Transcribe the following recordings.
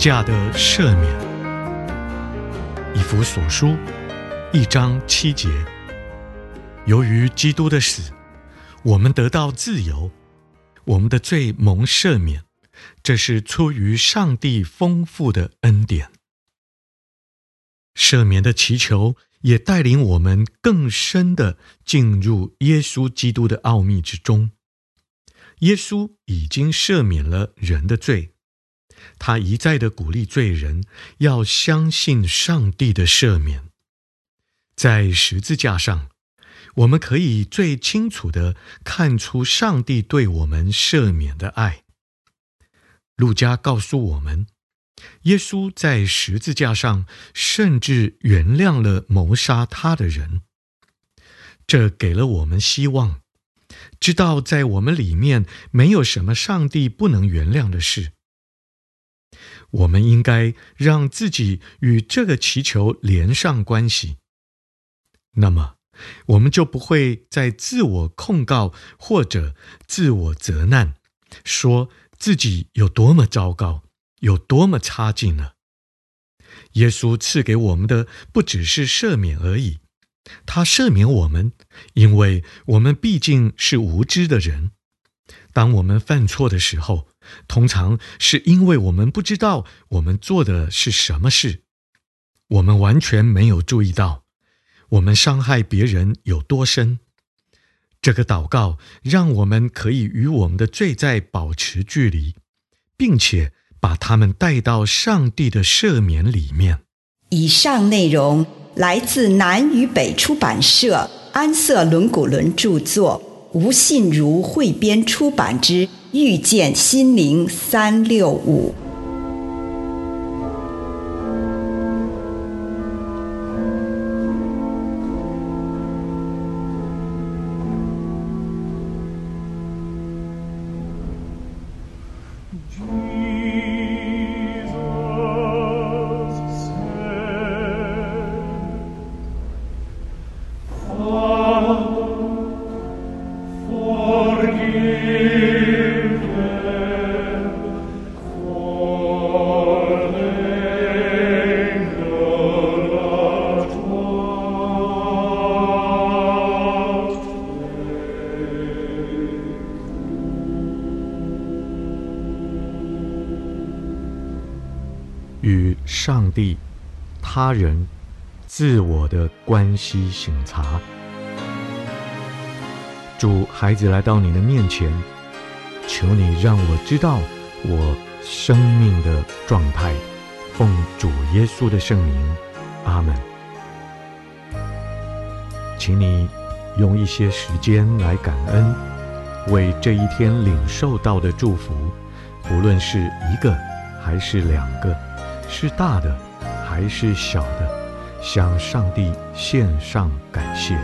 价的赦免，以弗所书一章七节。由于基督的死，我们得到自由，我们的罪蒙赦免，这是出于上帝丰富的恩典。赦免的祈求也带领我们更深地进入耶稣基督的奥秘之中。耶稣已经赦免了人的罪，他一再的鼓励罪人要相信上帝的赦免，在十字架上。我们可以最清楚的看出上帝对我们赦免的爱。路加告诉我们，耶稣在十字架上甚至原谅了谋杀他的人。这给了我们希望，知道在我们里面没有什么上帝不能原谅的事。我们应该让自己与这个祈求连上关系。那么。我们就不会再自我控告或者自我责难，说自己有多么糟糕，有多么差劲了。耶稣赐给我们的不只是赦免而已，他赦免我们，因为我们毕竟是无知的人。当我们犯错的时候，通常是因为我们不知道我们做的是什么事，我们完全没有注意到。我们伤害别人有多深？这个祷告让我们可以与我们的罪债保持距离，并且把他们带到上帝的赦免里面。以上内容来自南与北出版社安瑟伦古伦著作，吴信如汇编出版之《遇见心灵三六五》。与上帝、他人、自我的关系省察。主，孩子来到你的面前，求你让我知道我生命的状态。奉主耶稣的圣名，阿门。请你用一些时间来感恩，为这一天领受到的祝福，不论是一个还是两个。是大的还是小的，向上帝献上感谢。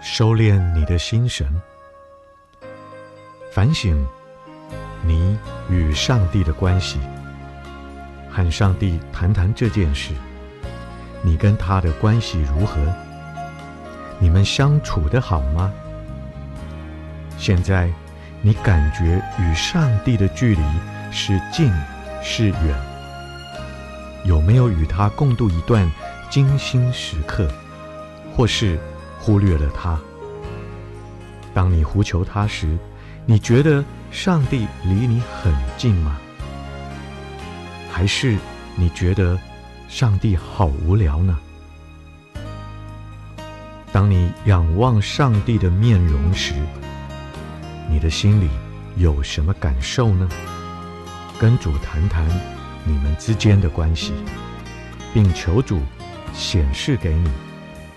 收敛你的心神，反省你与上帝的关系。和上帝谈谈这件事，你跟他的关系如何？你们相处得好吗？现在你感觉与上帝的距离是近是远？有没有与他共度一段精心时刻，或是忽略了他？当你呼求他时，你觉得上帝离你很近吗？还是你觉得上帝好无聊呢？当你仰望上帝的面容时，你的心里有什么感受呢？跟主谈谈你们之间的关系，并求主显示给你，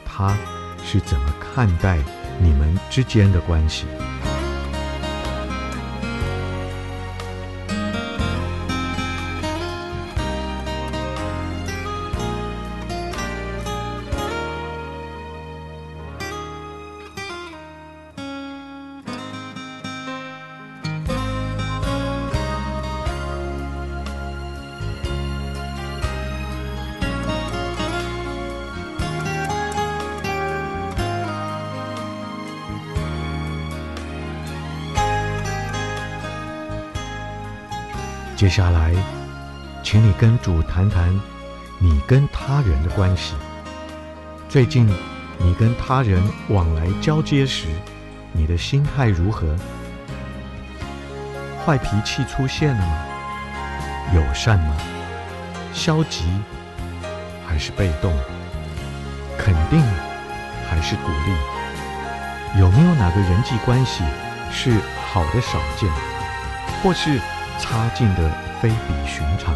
他是怎么看待你们之间的关系。接下来，请你跟主谈谈你跟他人的关系。最近，你跟他人往来交接时，你的心态如何？坏脾气出现了吗？友善吗？消极还是被动？肯定还是鼓励？有没有哪个人际关系是好的少见，或是？差劲的非比寻常，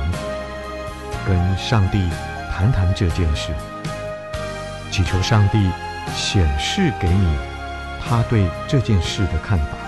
跟上帝谈谈这件事，祈求上帝显示给你他对这件事的看法。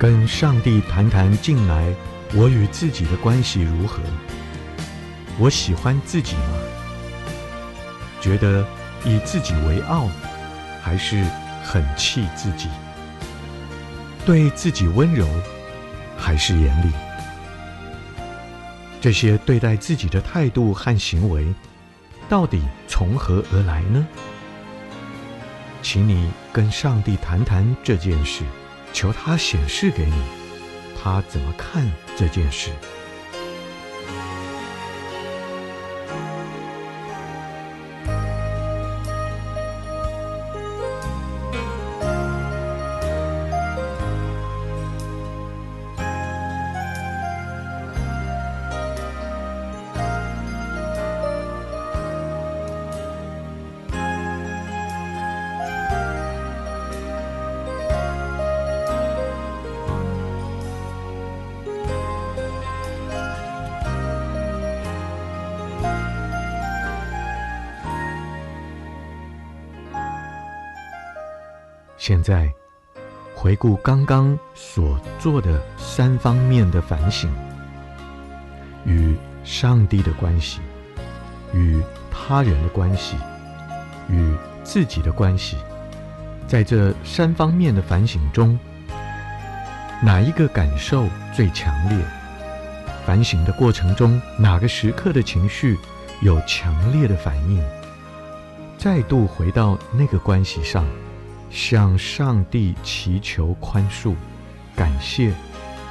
跟上帝谈谈近来我与自己的关系如何？我喜欢自己吗？觉得以自己为傲，还是很气自己？对自己温柔，还是严厉？这些对待自己的态度和行为，到底从何而来呢？请你跟上帝谈谈这件事。求他显示给你，他怎么看这件事。现在，回顾刚刚所做的三方面的反省：与上帝的关系、与他人的关系、与自己的关系。在这三方面的反省中，哪一个感受最强烈？反省的过程中，哪个时刻的情绪有强烈的反应？再度回到那个关系上。向上帝祈求宽恕、感谢，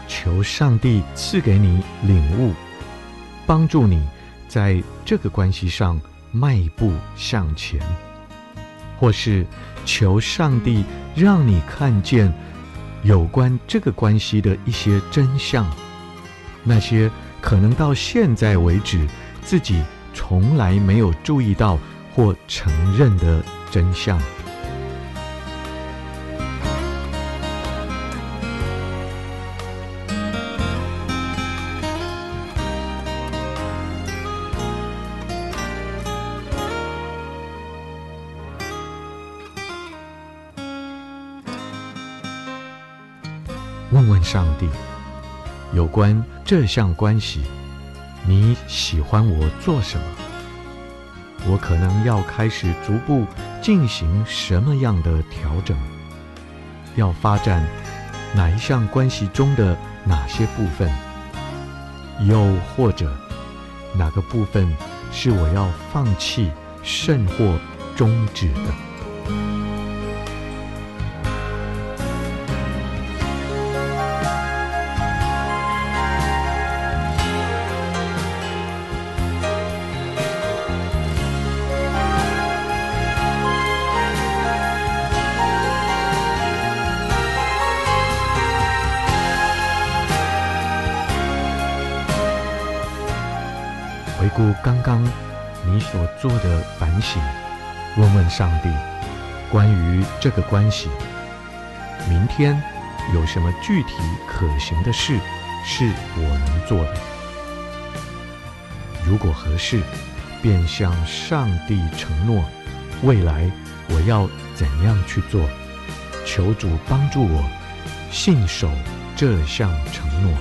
求上帝赐给你领悟，帮助你在这个关系上迈步向前，或是求上帝让你看见有关这个关系的一些真相，那些可能到现在为止自己从来没有注意到或承认的真相。问问上帝，有关这项关系，你喜欢我做什么？我可能要开始逐步进行什么样的调整？要发展哪一项关系中的哪些部分？又或者哪个部分是我要放弃，甚或终止的？刚刚你所做的反省，问问上帝，关于这个关系，明天有什么具体可行的事是我能做的？如果合适，便向上帝承诺，未来我要怎样去做？求主帮助我信守这项承诺。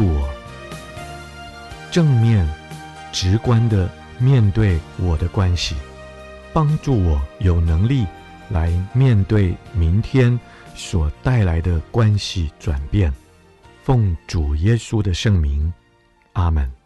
我，正面、直观的面对我的关系，帮助我有能力来面对明天所带来的关系转变。奉主耶稣的圣名，阿门。